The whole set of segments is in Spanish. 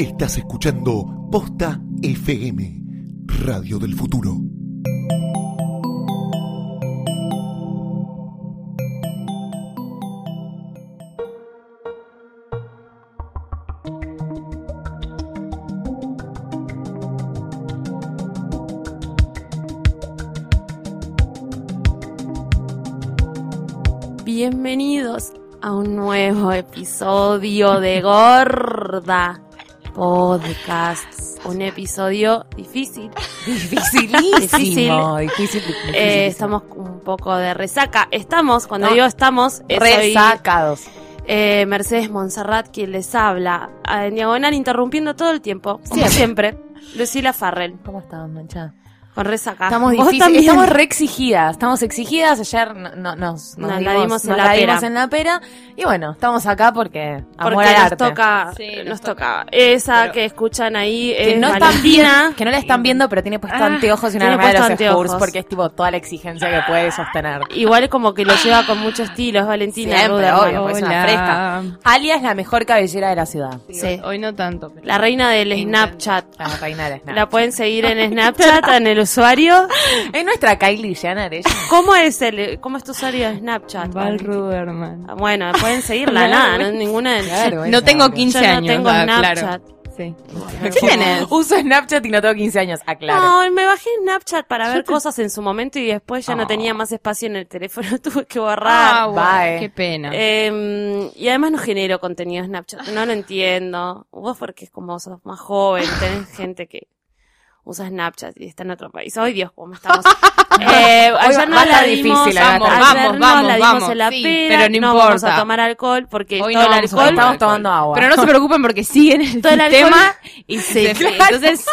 Estás escuchando Posta FM, Radio del Futuro. Bienvenidos a un nuevo episodio de Gorda Podcast. Un episodio difícil. Dificilísimo. Difícil. Eh, estamos con un poco de resaca. Estamos, cuando digo estamos, resacados. eh, Mercedes Monserrat quien les habla. En diagonal interrumpiendo todo el tiempo, como siempre. Lucila Farrell, ¿Cómo están, mancha? Con resaca. Estamos ¿Vos difíciles, estamos re exigidas, estamos exigidas, ayer no, no- nos, nos Nos la dimos, en nos la la dimos pera. en la pera, y bueno, estamos acá porque amor Porque al nos arte. toca, Sí, nos, toca. Esa Pero- que escuchan ahí que es no, están Valentina. que no la están viendo, pero tiene puesto Ah, anteojos y una remera de los Spurs anteojos. porque es tipo toda la exigencia que puede sostener. Igual como que lo lleva con mucho estilo, es Valentina Siempre, Ruderman. obvio, porque es una fresca. Alia es la mejor cabellera de la ciudad. Sí. Hoy no tanto. pero- La reina del. Snapchat. La reina de Snapchat. La pueden seguir en Snapchat, en el usuario. Es nuestra Kylie Jenner, ella. ¿Cómo es el, cómo es tu usuario de Snapchat? Val? Ruderman. Ah, Bueno, pueden seguirla, nada, no, ninguna de Claro, No tengo obvio. 15 Yo no años. tengo ah, Snapchat. Claro. Sí. ¿Quién Uso Snapchat y no tengo 15 años, aclaro. No, me bajé Snapchat para ver cosas en su momento y después ya no Oh. tenía más espacio en el teléfono, tuve que Ah, borrar. bye. qué pena. Eh, y además no genero contenido en Snapchat, no lo entiendo. Vos porque es como sos más joven, tenés gente que usa Snapchat y está en otro país. Ay Dios, cómo estamos. Eh, ayer no la dimos, difícil, Agatha. ayer Vamos, no vamos, la dimos vamos. en la Sí, pera, pero no no vamos a importa. tomar alcohol porque Hoy todo no el vamos alcohol tomar Estamos tomando agua. Pero no se preocupen porque siguen el Todo el sistema y se, Sí, entonces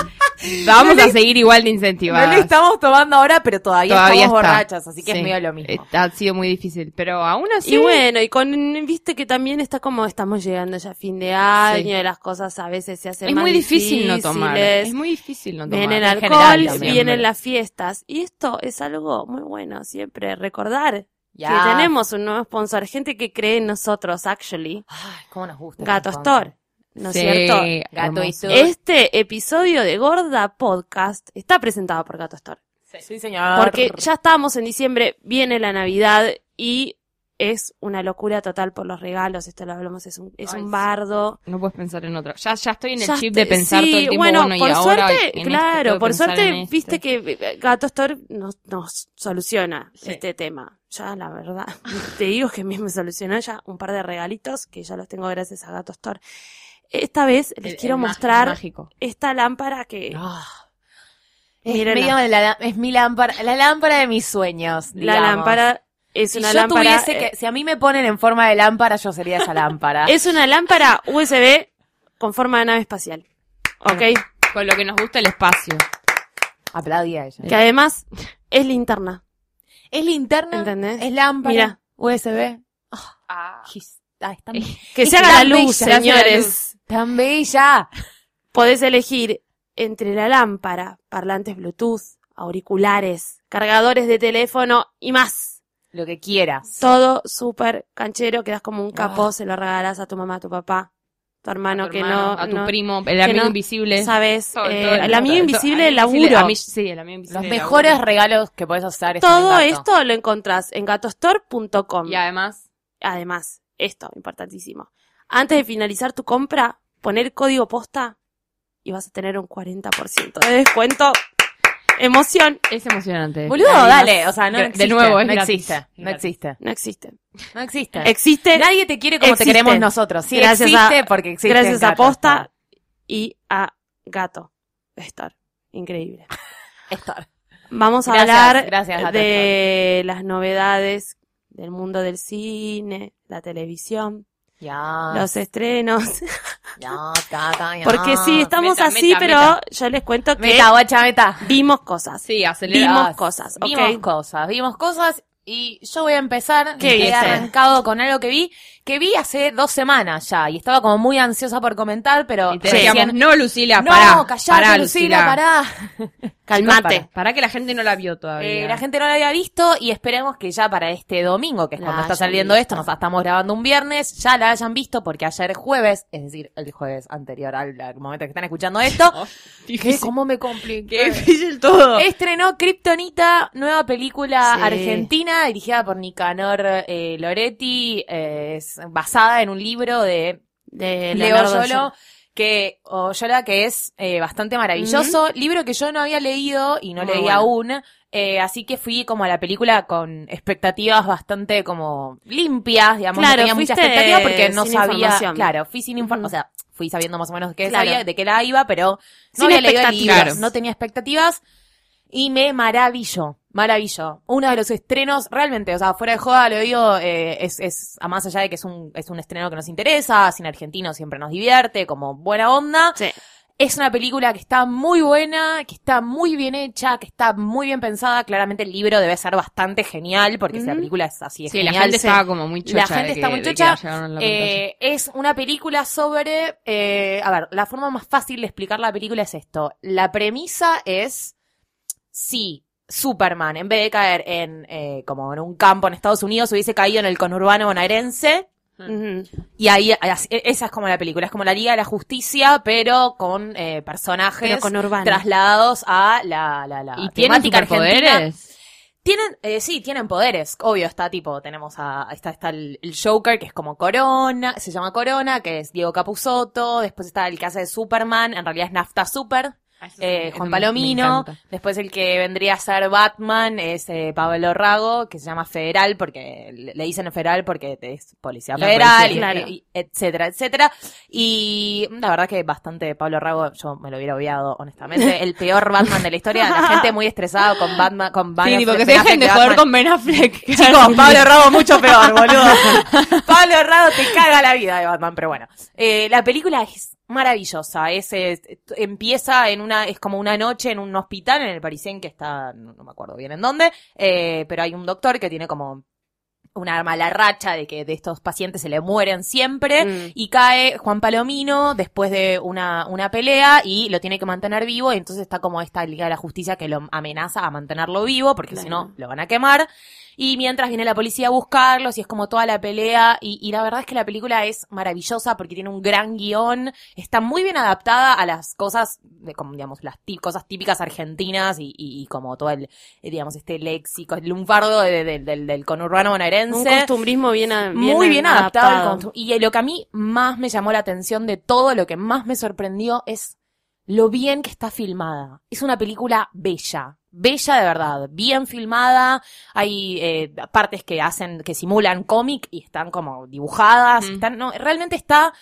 vamos a seguir igual de incentivadas. No le estamos tomando ahora, pero todavía, Todavía estamos está. borrachas, así que Sí. es medio lo mismo. Ha sido muy difícil, pero aún así. Y bueno, y con, viste que también está como estamos llegando ya a fin de año, Sí. y las cosas a veces se hacen es más muy difícil no tomar. difíciles. Es muy difícil no tomar. Viene el en alcohol, vienen las fiestas. Y esto es algo muy bueno siempre, recordar Ya. que tenemos un nuevo sponsor, gente que cree en nosotros, actually. Ay, cómo nos gusta. Gato. Store, ¿no es Sí, cierto? Gato y. Este episodio de Gorda Podcast está presentado por Gato Store. Sí, señor. Porque ya estamos en diciembre, viene la Navidad y es una locura total por los regalos. Esto lo hablamos, es un, es Ay, un sí. bardo. No puedes pensar en otra. Ya, ya estoy en el Ya chip de pensar sí, todo el tiempo, bueno, bueno, y por ahora suerte, en esto claro, por suerte, viste que eh, Gato Store nos, nos soluciona Sí. este tema. Ya, la verdad, te digo que a mí me solucionó ya un par de regalitos que ya los tengo gracias a Gato Store. Esta vez les El- quiero el mostrar mágico. esta lámpara que Ah. Es, Mírenla. medio de la- es mi lámpara, la lámpara de mis sueños. la lámpara es Si una yo lámpara tuviese eh, que, si a mí me ponen en forma de lámpara, yo sería esa lámpara. es una lámpara USB con forma de nave espacial. ¿Ok? Con lo que nos gusta el espacio. Aplaudí a ella. Que además es linterna. Es linterna, ¿Entendés? es lámpara, Mira. USB. Ah. Ah, es tan, Que es se haga la luz, bella, señores. Tan bella. Podés elegir entre la lámpara, parlantes Bluetooth, auriculares, cargadores de teléfono y más. Lo que quieras. Todo súper canchero, quedas como un capó, Ah. se lo regalás a tu mamá, a tu papá, tu hermano a tu que hermano, no, a tu no primo, el que amigo no invisible. sabes. Todo, eh, todo, el amigo todo, invisible, el laburo. sí, el amigo invisible. Los el mejores laburo. regalos que puedes hacer Todo esto lo encontrás en gatostore.com. Y además, Además, esto, importantísimo. Antes de finalizar tu compra, poner código posta y vas a tener un 40% de descuento. Emoción. es emocionante. Boludo, dale, o sea, no existe. De nuevo, es no gratis. existe, no existe, No existe. no existe. Existe Nadie te quiere como existe. te queremos nosotros. Sí Gracias existe a- porque existe. gracias a Posta y a Gato Store. Increíble. Store. Vamos a Gracias, hablar gracias, Gato de las novedades del mundo del cine, la televisión, Ya. los estrenos. Caca, ya. Porque sí, estamos Meta, así, meta, pero meta. yo les cuento que Meta, guacha, meta. vimos cosas. Sí, acelera. Vimos cosas, ¿ok? Vimos cosas, vimos cosas Y yo voy a empezar, ¿Qué he arrancado con algo que vi, que vi hace dos semanas ya, y estaba como muy ansiosa por comentar, pero Y te Sí. decíamos, decían, no, Lucila, no, pará. callate, pará, Lucila, pará. Calmate. Para. Que la gente no la vio todavía. Eh, la gente no la había visto y esperemos que ya para este domingo, que es La cuando está saliendo visto. esto, nos estamos grabando un viernes, ya la hayan visto porque ayer jueves, es decir, el jueves anterior al, al momento que están escuchando esto, Oh, ¿qué, difícil. ¿cómo me compliqué? Qué difícil todo. Estrenó Kryptonita, nueva película Sí. argentina dirigida por Nicanor eh, Loretti, eh, es basada en un libro de De Leo Yolo, que, Oyola, que es eh, bastante maravilloso. Libro que yo no había leído y no Muy leí bueno. aún. eh, así que fui como a la película con expectativas bastante como limpias, digamos. Claro, no tenía mucha expectativa porque no sabía. Claro, fui sin información. O sea, fui sabiendo más o menos de qué Claro. sabía, de qué la iba, pero no Sin había leído el libro, expectativas. no tenía expectativas. Y me maravilló, maravilló. Uno de los estrenos, realmente, o sea, fuera de joda, lo digo, eh, es, es, a más allá de que es un, es un estreno que nos interesa, sin argentino siempre nos divierte, como buena onda. Sí. Es una película que está muy buena, que está muy bien hecha, que está muy bien pensada. Claramente el libro debe ser bastante genial, porque si la película es así, es Sí, la genial. gente se- estaba como muy chocha. la gente está que- muy chocha. la la. Eh, es una película sobre, eh, a ver, la forma más fácil de explicar la película es esto. La premisa es si Superman, en vez de caer en eh, como en un campo en Estados Unidos, hubiese caído en el conurbano bonaerense. Ujú. Y ahí, así- esa es como la película, es como la Liga de la Justicia, pero con eh, personajes Pero con trasladados a la, la, la ¿Y tienen temática argentina. superpoderes? Tienen, eh, sí, tienen poderes. Obvio, está tipo, tenemos a, está, está el, el Joker, que es como Corona, se llama Corona, que es Diego Capusotto. Después está el que hace de Superman, en realidad es Nafta Super, eh, Juan Palomino. Después el que vendría a ser Batman es eh, Pablo Rago, que se llama Federal, porque le dicen Federal porque es policía La federal, policía. y- Claro. y- etcétera, etcétera. Y la verdad que bastante Pablo Rago, yo me lo hubiera obviado, honestamente. El peor Batman de la historia, la gente muy estresada con Batman, con Ben Sí, Affleck, porque se dejen de Batman. con Ben Affleck. Chicos, Pablo Rago mucho peor, boludo. Pablo Rago te caga la vida de Batman, pero bueno. Eh, la película es maravillosa. Es, empieza en una, es como una noche en un hospital en el Parisien que está, no, no me acuerdo bien en dónde, eh, pero hay un doctor que tiene como una mala racha de que de estos pacientes se le mueren siempre Mm. y cae Juan Palomino después de una, una pelea y lo tiene que mantener vivo y entonces está como esta Liga de la Justicia que lo amenaza a mantenerlo vivo porque si no lo van a quemar y mientras viene la policía a buscarlos y es como toda la pelea y, y la verdad es que la película es maravillosa porque tiene un gran guion, está muy bien adaptada a las cosas, de, como digamos, las tí- cosas típicas argentinas y, y- y como todo el, eh, digamos, este léxico, el lunfardo de- de- del, del conurbano bonaerense Un costumbrismo bien, a- muy bien adaptado. adaptado. Y lo que a mí más me llamó la atención de todo, lo que más me sorprendió es lo bien que está filmada. Es una película bella. Bella de verdad, bien filmada, hay eh, partes que hacen, que simulan cómic y están como dibujadas, Mm. están, no, realmente está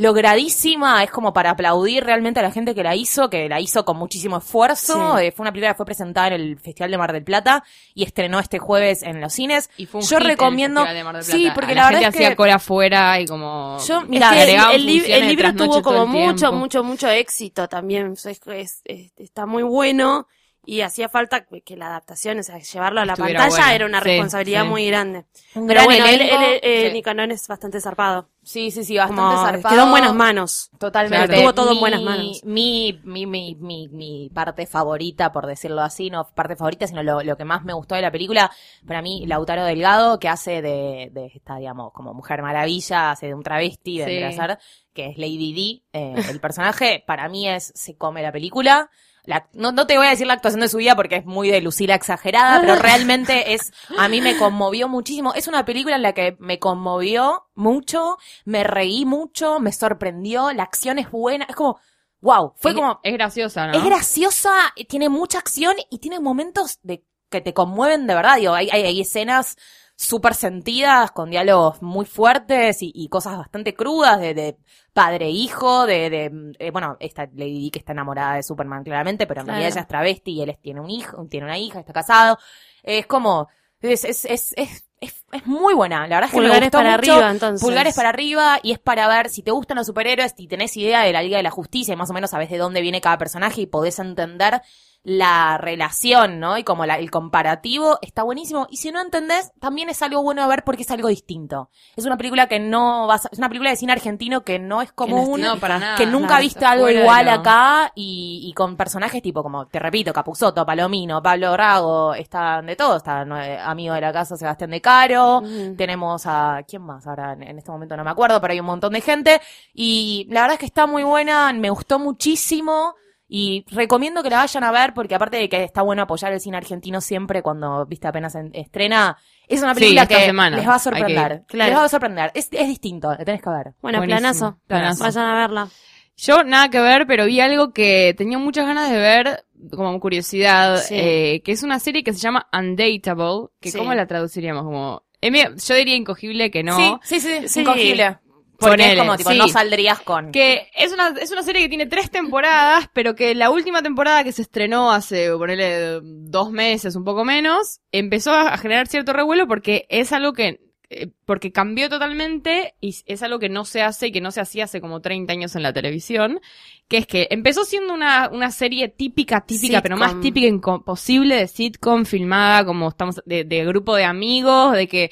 logradísima, es como para aplaudir realmente a la gente que la hizo, que la hizo con muchísimo esfuerzo, Sí. Eh, fue una película que fue presentada en el Festival de Mar del Plata y estrenó este jueves en los cines. Y fue un Yo hit en el recomiendo- Festival de Mar del sí, Plata. porque A la verdad gente es que- hacía cola afuera y como... Yo, Es mira, que el, el libro tuvo como mucho, mucho, mucho éxito también. Es- es- es- está muy bueno y hacía falta que la adaptación, o sea, llevarlo a la Estuviera pantalla era una Sí, responsabilidad sí. muy grande. un Pero gran bueno, él, él, eh, Sí. Nicanor es bastante zarpado. Sí, sí, sí, bastante Como zarpado. quedó en buenas manos. Totalmente. Claro. Estuvo todo en Mi- buenas manos. Mi, mi, mi, mi, mi parte favorita, por decirlo así, no parte favorita, sino lo, lo que más me gustó de la película, para mí, Lautaro Delgado, que hace de, de esta, digamos, como Mujer Maravilla, hace de un travesti, Sí. a ser, que es Lady D, eh, el personaje, para mí es, se come la película. La- no, no te voy a decir la actuación de su vida porque es muy de Lucila exagerada, pero realmente es, a mí me conmovió muchísimo. Es una película en la que me conmovió mucho, me reí mucho, me sorprendió, la acción es buena, es como, wow, fue es, como, Es graciosa, ¿no? es graciosa, tiene mucha acción y tiene momentos de que te conmueven de verdad. Digo, hay, hay, hay escenas súper sentidas, con diálogos muy fuertes y, y cosas bastante crudas de, de padre-hijo, de, de eh, bueno, esta Lady Di que está enamorada de Superman claramente, pero en Claro. realidad ella es travesti y él tiene un hijo, tiene una hija, está casado. Es como, es, es, es, es, es, es muy buena. La verdad es que me Pulgares gustó para mucho. arriba, entonces. Pulgares para arriba y es para ver si te gustan los superhéroes, si tenés idea de la Liga de la Justicia y más o menos sabés de dónde viene cada personaje y podés entender la relación, ¿no? Y como la- el comparativo está buenísimo. Y si no entendés, también es algo bueno de ver porque es algo distinto. Es una película que no vas a- es una película de cine argentino que no es común, no, para nada. que nunca Claro, viste algo igual acá y, y con personajes tipo como, te repito, Capuzoto, Palomino, Pablo Rago, están de todo, está amigo de la casa Sebastián de Caro, tenemos a, ¿quién más? Ahora en, en este momento no me acuerdo, pero hay un montón de gente y la verdad es que está muy buena, me gustó muchísimo. Y recomiendo que la vayan a ver porque aparte de que está bueno apoyar el cine argentino siempre cuando, viste, apenas en- estrena, es una película que semana. les va a que sorprender. Claro. Les va a sorprender. Es, es distinto, la tenés que ver. Bueno, Buenísimo. planazo. Planazo. Vayan a verla. Yo nada que ver, pero vi algo que tenía muchas ganas de ver, como curiosidad, Sí. eh, que es una serie que se llama Undateable, que Sí. ¿cómo la traduciríamos? Como, mira, yo diría incogible que no. Sí, sí, sí, Sí. incogible. Porque Ponele, es como, tipo, sí. no saldrías con... Que es una, es una serie que tiene tres temporadas, pero que la última temporada que se estrenó hace, ponele, dos meses, un poco menos, empezó a generar cierto revuelo porque es algo que, eh, porque cambió totalmente y es algo que no se hace y que no se hacía hace como 30 años en la televisión, que es que empezó siendo una, una serie típica, típica, pero más típica imposible de sitcom filmada como estamos, de, de grupo de amigos, de que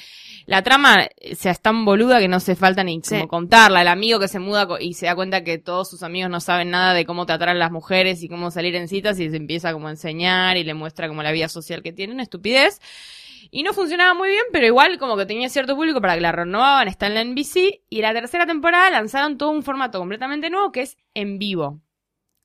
la trama eh, sea es tan boluda que no se falta ni Sí. como contarla. El amigo que se muda y se da cuenta que todos sus amigos no saben nada de cómo tratar a las mujeres y cómo salir en citas y se empieza como a enseñar y le muestra como la vida social que tiene, una estupidez. Y no funcionaba muy bien, pero igual como que tenía cierto público para que la renovaban, está en la NBC. Y la tercera temporada lanzaron todo un formato completamente nuevo que es en vivo.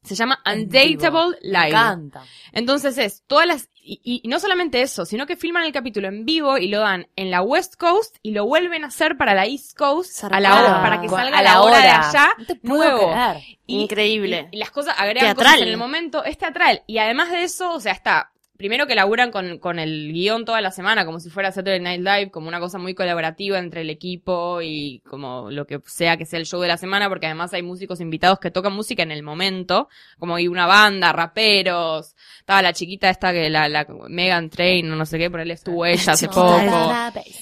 Se llama. Undateable Me Live. encanta. Entonces es todas las y, y no solamente eso, sino que filman el capítulo en vivo y lo dan en la West Coast y lo vuelven a hacer para la East Coast a la hora para que salga a la hora de allá No te puedo nuevo. creer. Y- Increíble. Y, y las cosas agregan Teatral. cosas en el momento, es teatral y además de eso, o sea, está primero que laburan con, con el guion toda la semana, como si fuera Saturday Night Live, como una cosa muy colaborativa entre el equipo y como lo que sea que sea el show de la semana, porque además hay músicos invitados que tocan música en el momento, como hay una banda, raperos, estaba la chiquita esta que la, la Megan Train, no sé qué, por él estuvo ella hace poco.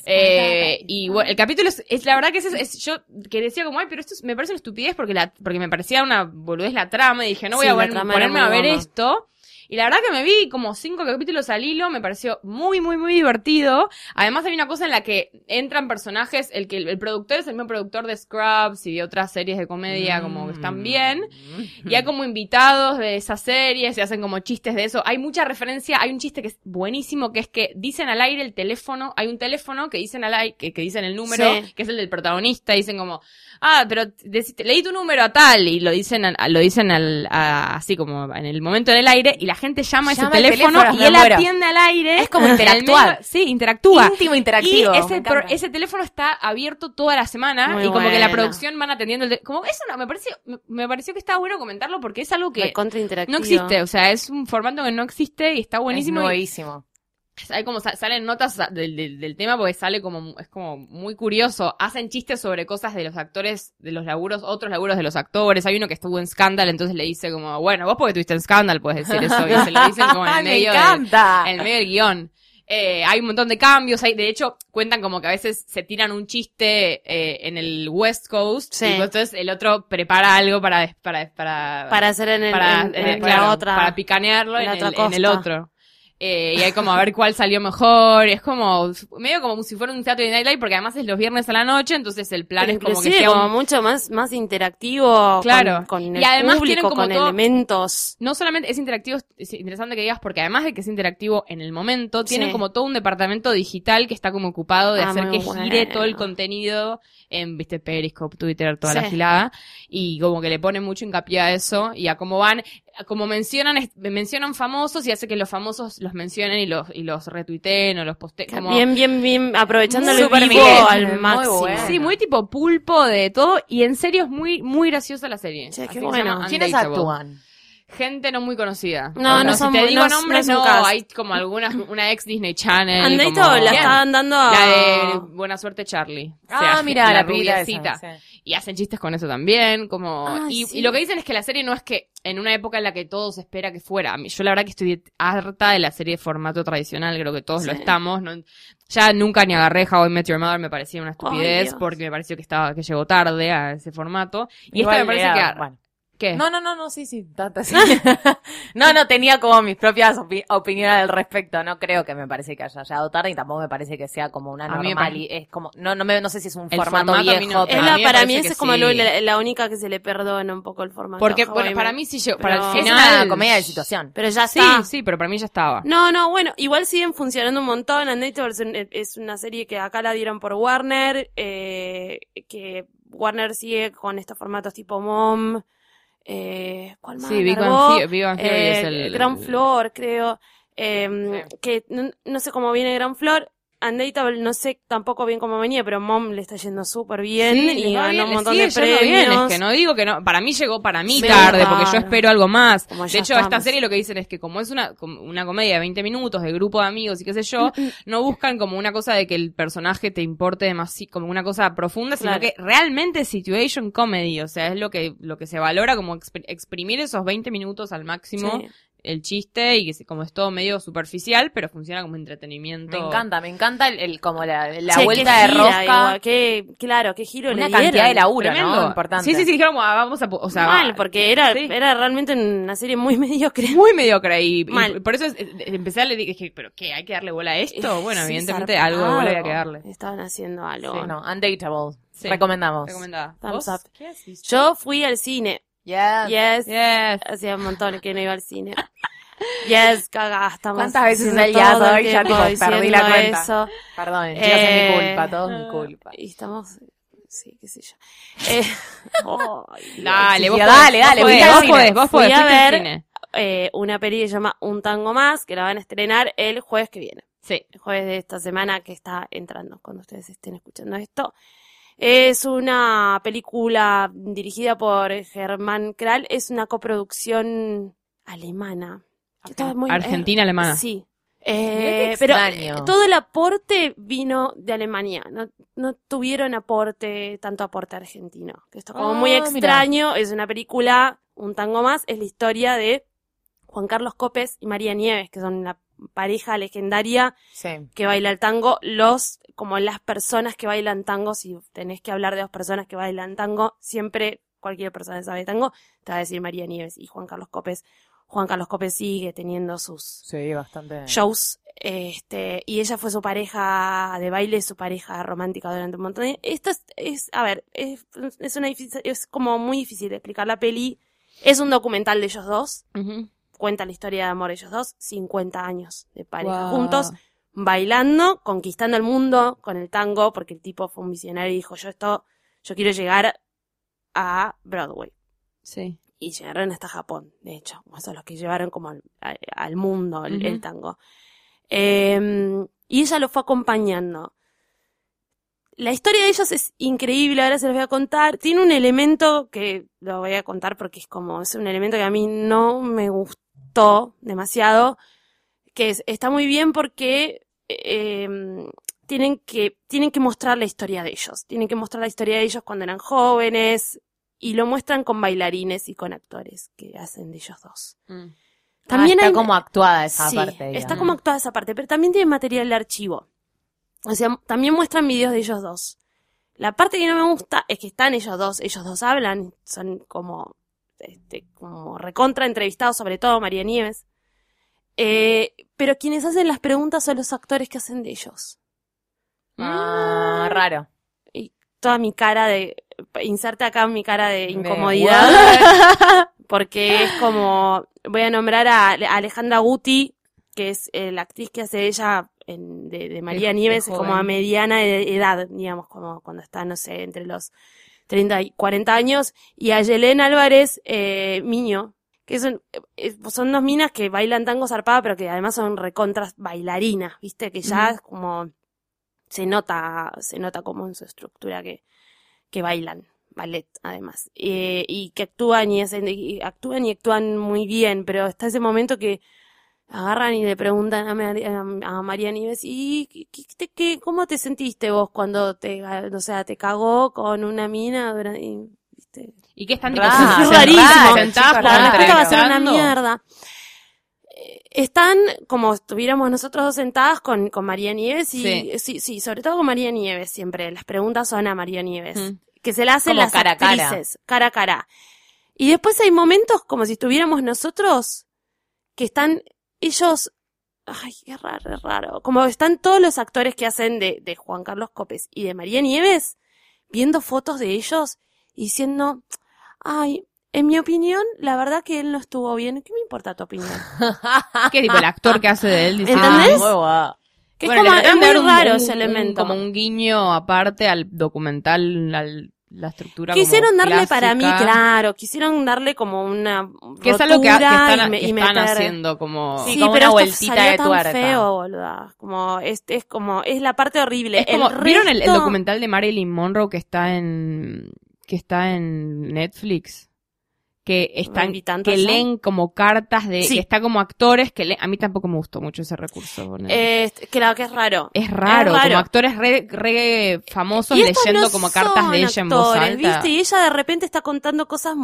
Eh, y bueno, el capítulo es, es- la verdad que es, es- yo que decía como, ay, pero esto es- me parece una estupidez porque la, porque me parecía una boludez la trama y dije, no voy Sí, a ponerme a ver esto. Y la verdad que me vi como cinco capítulos al hilo, me pareció muy, muy, muy divertido. Además hay una cosa en la que entran personajes, el que el, productor es el mismo productor de Scrubs y de otras series de comedia como que Mm. están bien. Y hay como invitados de esas series, se hacen como chistes de eso. Hay mucha referencia, hay un chiste que es buenísimo, que es que dicen al aire el teléfono, hay un teléfono que dicen al aire, que, que dicen el número, Sí. que es el del protagonista, dicen como, ah, pero deci- leí tu número a tal, y lo dicen, a- lo dicen al, a- así como en el momento del aire, y la gente llama a ese Llama al teléfono, teléfono, y él muero. atiende al aire. Es como en el interactuar. medio- sí, interactúa. Íntimo interactivo. Y ese, pro- ese teléfono está abierto toda la semana Muy y como que la producción van atendiendo el como eso no me pareció me, pareció que estaba bueno comentarlo porque es algo que no existe, o sea, es un formato que no existe y está buenísimo. Es y nuevísimo. Hay como sa- salen notas del, del, del tema porque sale como es como muy curioso. Hacen chistes sobre cosas de los actores, de los laburos, otros laburos de los actores. Hay uno que estuvo en Scandal, entonces le dice como, bueno, vos porque estuviste en Scandal puedes decir eso y se lo dicen como en el me medio del- en el medio del guion. Eh, hay un montón de cambios, hay, de hecho, cuentan como que a veces se tiran un chiste eh, en el West Coast Sí. y entonces el otro prepara algo para, para, para, Para hacer en, el, para, en- en en claro, para picanearlo en el, otra otro. Eh, y hay como a ver cuál salió mejor, es como, medio como si fuera un teatro de Night Live, porque además es los viernes a la noche, entonces el plan es como que sea como mucho más, más interactivo Claro. con, con Y además público, tienen como con todo- elementos. no solamente es interactivo, es interesante que digas, porque además de que es interactivo en el momento, tienen Sí. como todo un departamento digital que está como ocupado de Ah, hacer que bueno. gire todo el contenido en, viste, Periscope, Twitter, toda la gilada, y como que le ponen mucho hincapié a eso, y a cómo van, como mencionan, es- mencionan famosos y hace que los famosos los mencionen y los, y los retuiteen o los posteen, como... Bien, bien, bien, aprovechando el vivo bien, al muy máximo. bueno. Sí, muy tipo pulpo de todo, y en serio es muy, muy graciosa la serie. Che, qué bueno. ¿Quiénes actúan? Gente no muy conocida. No, no si son- te digo no- nombres, no no, hay como algunas, una ex Disney Channel. Andrito como- la estaban dando. La de Buena Suerte Charlie. O sea, Ah, mira, la, pibita rubiecita. esa, sí. Y hacen chistes con eso también, como... Ah, y, sí. y lo que dicen es que la serie no es que en una época en la que todo se espera que fuera. Yo la verdad que estoy harta de la serie de formato tradicional, creo que todos lo estamos. no- ya nunca ni agarré How I Met Your Mother, me parecía una estupidez porque me pareció que estaba que llegó tarde a ese formato. Y Igual esta me parece que bueno, ¿Qué? No, no, no, no, sí, sí, tata, sí. no, no, tenía como mis propias opi- opiniones al respecto. No creo que me parece que haya llegado tarde y tampoco me parece que sea como una normal. es como, no, no, me, no sé si es un formato, formato viejo. no- Es pero- la- mí para mí esa es como sí. la, la única que se le perdona un poco el formato. Porque, bueno, para mí sí llegó, para Pero- el es final... una comedia de situación. Pero ya Sí, está. sí, pero para mí ya estaba. No, no, bueno, igual siguen funcionando un montón. Undateable es, un- es una serie que acá la dieron por Warner, eh, que Warner sigue con estos formatos tipo Mom. Eh, ¿Cuál más? Sí, Big Bang? Theory- Theory Eh, es el- Ground Floor, creo. Eh, Que no, no sé cómo viene Ground Floor. Undateable no sé tampoco bien cómo venía, pero Mom le está yendo súper bien Sí, y ganó bien, un montón de premios. bien, es que no digo que no, para mí llegó para mí tarde, porque yo espero algo más. Como De hecho, esta serie lo que dicen es que como es una, como una comedia de 20 minutos de grupo de amigos y qué sé yo, no buscan como una cosa de que el personaje te importe demasiado, como una cosa profunda, sino Claro. que realmente es situation comedy, o sea, es lo que, lo que se valora como exp- exprimir esos 20 minutos al máximo, Sí. El chiste, y que se- como es todo medio superficial, pero funciona como entretenimiento. Me encanta, me encanta el, el- como la, la Che, vuelta qué de rosca. igual, qué, claro, qué giro Una le cantidad dieron. de laburo, Tremendo. ¿no? Importante. Sí, sí, sí, dijeron, "Ah, vamos a, o sea, Mal, porque era, Sí. era realmente una serie muy mediocre. muy mediocre y, por eso es- eh, empecé a le dije, pero qué, hay que darle bola a esto. Bueno, Sí, evidentemente zarpado. algo de bola había que darle. Estaban haciendo algo. Bueno, Undateable. Sí. Recomendamos. Recomendada. Thumbs ¿Vos? up. Yo fui al cine. Yes. Yes. Yes. Hacía un montón que no iba al cine. Yes, caga, estamos ¿Cuántas veces todo el hoy ya tipo, perdí la cuenta? Eso. Perdón, chicos, es Eh, mi culpa, todo es mi culpa. Y estamos, sí, qué sé yo. Eh, Dios. Dale, vos dale, dale, vos voy podés, vos podés, vos Fui podés, a fuiste al ver- cine. Eh, una peli que se llama Un Tango Más, que la van a estrenar el jueves que viene. Sí. el jueves de esta semana que está entrando, cuando ustedes estén escuchando esto. Es una película dirigida por Germán Kral, es una coproducción alemana. Muy- Argentina, eh, alemana. Sí. Eh, pero eh, todo el aporte vino de Alemania, no, no tuvieron aporte, tanto aporte argentino. Esto es como Ah, muy mira. extraño, es una película, un tango más, es la historia de Juan Carlos Copes y María Nieves, que son una pareja legendaria Sí. que baila el tango, los, como las personas que bailan tango, si tenés que hablar de dos personas que bailan tango, siempre cualquier persona que sabe tango, te va a decir María Nieves y Juan Carlos Copes. Juan Carlos Copes sigue teniendo sus Sí, bastante. shows, este, y ella fue su pareja de baile, su pareja romántica durante un montón de Esto es, es a ver, es, es una difícil, es como muy difícil de explicar la peli. Es un documental de ellos dos, Ujú. Cuenta la historia de amor de ellos dos, 50 años de pareja Wow. juntos, bailando, conquistando el mundo con el tango, porque el tipo fue un visionario y dijo, yo esto, yo quiero llegar a Broadway. Sí. Y llegaron hasta Japón, de hecho. Son los que llevaron como al, mundo el, tango. Eh, y ella lo fue acompañando. La historia de ellos es increíble, ahora se los voy a contar. Tiene un elemento que lo voy a contar porque es como, es un elemento que a mí no me gustó demasiado, que es, está muy bien porque eh, tienen que, tienen que mostrar la historia de ellos. Tienen que mostrar la historia de ellos cuando eran jóvenes y lo muestran con bailarines y con actores que hacen de ellos dos. Mm. También Ah, está hay- como actuada esa Sí, parte. está como actuada esa parte, pero también tiene material de archivo. O sea, también muestran videos de ellos dos. La parte que no me gusta es que están ellos dos, ellos dos hablan, son como, este, como recontra entrevistados, sobre todo María Nieves. Eh, pero quienes hacen las preguntas son los actores que hacen de ellos. Ah, raro. Y toda mi cara de, inserte acá mi cara de De, incomodidad. porque es como, voy a nombrar a Ale- a Alejandra Guti, que es eh, la actriz que hace ella en- de, de María Nieves, es como a mediana edad, digamos, como cuando está, no sé, entre los 30 y 40 años, y a Yelén Álvarez eh, Miño, que son, eh, son dos minas que bailan tango zarpada, pero que además son recontras bailarinas, viste, que ya es como, se nota, se nota como en su estructura que, que bailan ballet además. Eh, y que actúan y hacen y actúan y actúan muy bien pero está ese momento que agarran y le preguntan a, Mari- a- a María Nieves y ¿qué- qué- cómo te sentiste vos cuando te o sea te cagó con una mina durante y, ¿viste? ¿Y qué están sentadas- es rarísimo. la respuesta va a ser una mierda Eh, están como estuviéramos nosotros dos sentadas con, con María Nieves y Sí. sí. sí, sobre todo con María Nieves siempre. Las preguntas son a María Nieves Mm. que se la hacen Como las cara cara a cara. Y después hay momentos como si estuviéramos nosotros que están ellos, ay, qué raro, es raro, como están todos los actores que hacen de, de Juan Carlos Copes y de María Nieves viendo fotos de ellos y diciendo, ay, en mi opinión, la verdad que él no estuvo bien. ¿Qué me importa tu opinión? ¿Qué tipo el actor que hace de él? Dice, ¿Entendés? Ah. Que Bueno, es, como, es muy un- raro un- ese un- elemento. como un guiño aparte al documental, al- la estructura como Quisieron darle para mí, claro, quisieron darle como una Que es algo que, están, y me- que y están meter- haciendo como... Sí, como pero una vueltita salió de tan tuerca. feo, boluda. Como, es, es como, es la parte horrible. Es como, El ¿Vieron el, documental de Marilyn Monroe que está en que está en Netflix? Que están que leen como cartas de Sí. que está como actores que leen, a mí tampoco me gustó mucho ese recurso. Eh, claro que es raro. es raro, es raro. como actores re, re famosos Y leyendo no como cartas de ella en voz alta. ¿viste? Y ella de repente está contando cosas,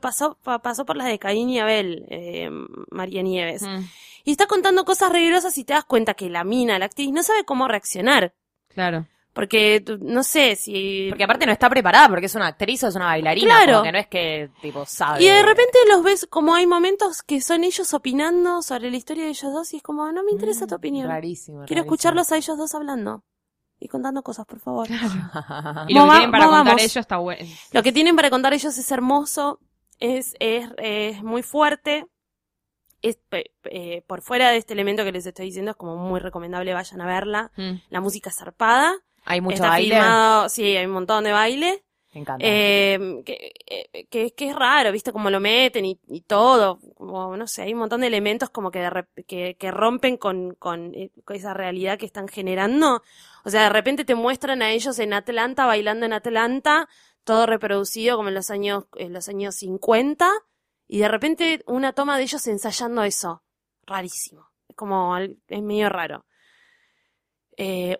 pasó, pa- pasó por las de Caín y Abel, eh, María Nieves. Mm, Y está contando cosas regrosas y te das cuenta que la mina, la actriz, no sabe cómo reaccionar. claro. Porque, no sé, si... Porque aparte no está preparada porque es una actriz o es una bailarina. Claro. Como que no es que, tipo, sabe. Y de repente los ves como hay momentos que son ellos opinando sobre la historia de ellos dos y es como, no me interesa tu opinión. Mm, Rarísimo. Quiero rarísimo. escucharlos a ellos dos hablando y contando cosas, por favor. Y lo que tienen para contar ellos está bueno. Lo que tienen para contar ellos es hermoso, es, es, es muy fuerte. Es, eh, por fuera de este elemento que les estoy diciendo, es como muy recomendable, vayan a verla. Mm. La música zarpada. Hay mucho está baile. filmado, sí, hay un montón de baile. Me encanta. Eh, que, que, que es raro, ¿viste? Como lo meten y, y todo. Como, no sé, hay un montón de elementos como que, de que, que rompen con, con, eh, con esa realidad que están generando. O sea, de repente te muestran a ellos en Atlanta, bailando en Atlanta, todo reproducido como en los años, en los años 50, y de repente una toma de ellos ensayando eso. Rarísimo. Es como, es medio raro. Eh,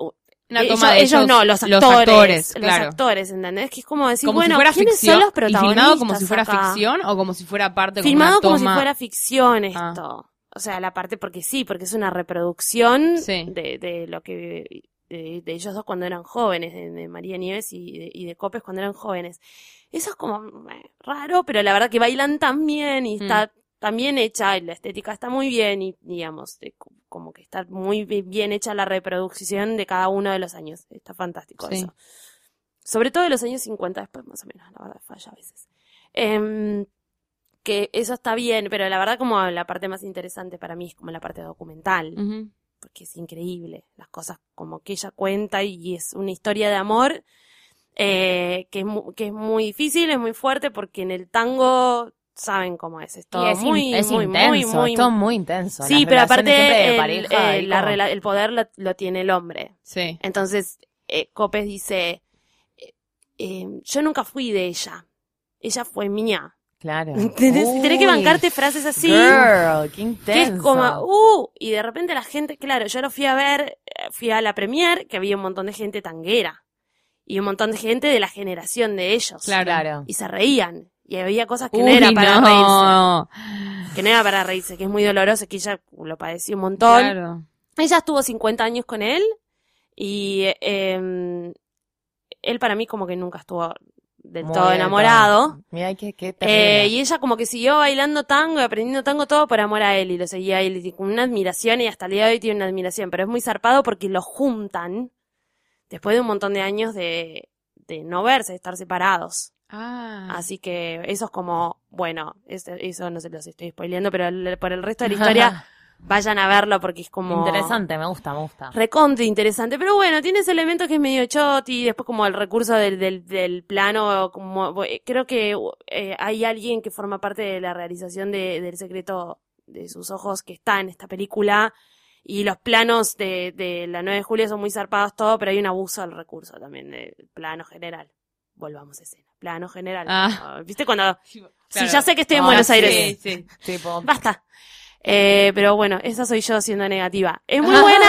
Una ellos, toma de ellos ellos, no, los actores. Los actores, los claro. actores, ¿entendés? Que es como decir, como bueno, si fuera ¿quiénes ficción. son los y protagonistas filmado como si fuera acá? ficción o como si fuera parte como Filmado una como toma. si fuera ficción Ah. esto. O sea, la parte, porque sí, porque es una reproducción Sí. de, de lo que, de, de ellos dos cuando eran jóvenes, de, de María Nieves y de, y de Copes cuando eran jóvenes. Eso es como eh, raro, pero la verdad que bailan tan bien y Mm. está tan bien hecha y la estética está muy bien y digamos, de- como que está muy bi- bien hecha la reproducción de cada uno de los años. Está fantástico Sí. eso. Sobre todo de los años 50 después más o menos, la verdad falla a veces. Em, que eso está bien, pero la verdad como la parte más interesante para mí es como la parte documental, Ujú. porque es increíble, las cosas como que ella cuenta y es una historia de amor eh, que, es que es muy difícil, es muy fuerte, porque en el tango saben cómo es, es todo es, in- muy, es muy, intenso, muy, muy, es todo muy intenso. Sí, Las pero aparte el, pareja, la poder lo, lo tiene el hombre. Sí. Entonces, eh, Copes dice, eh, eh, yo nunca fui de ella, ella fue mía. Claro. Tenés, tenés que bancarte frases así. Girl, qué intenso. Que es como, uh, y de repente la gente, claro, yo lo fui a ver, eh, fui a la premier, que había un montón de gente tanguera. Y un montón de gente de la generación de ellos. Claro. Claro. Y se reían. Y había cosas que no era para reírse. no. Que no era para reírse, que es muy doloroso, que ella lo padeció un montón. Claro. Ella estuvo 50 años con él. Y eh, él para mí como que nunca estuvo del Muy todo enamorado. Mira, qué, qué. Eh, y ella como que siguió bailando tango y aprendiendo tango todo por amor a él y lo seguía él con una admiración y hasta el día de hoy tiene una admiración, pero es muy zarpado porque lo juntan después de un montón de años de, de no verse, de estar separados. Ah. Así que eso es como, bueno, eso, eso no se los estoy spoileando, pero el- por el resto de la historia vayan a verlo porque es como... Interesante, me gusta, me gusta. Recontra interesante, pero bueno, tiene ese elemento que es medio choti, después como el recurso del, del, del plano, como creo que eh, hay alguien que forma parte de la realización de, del secreto de sus ojos que está en esta película y los planos de, de la 9 de julio son muy zarpados todo, pero hay un abuso del recurso también del plano general. Volvamos a escena, plano general. Ah. ¿Viste cuando... Sí, Claro. ya sé que estoy en Ah, Buenos sí. Aires. Sí, sí. Tipo, Basta. Eh, pero bueno, esa soy yo siendo negativa. Es muy buena.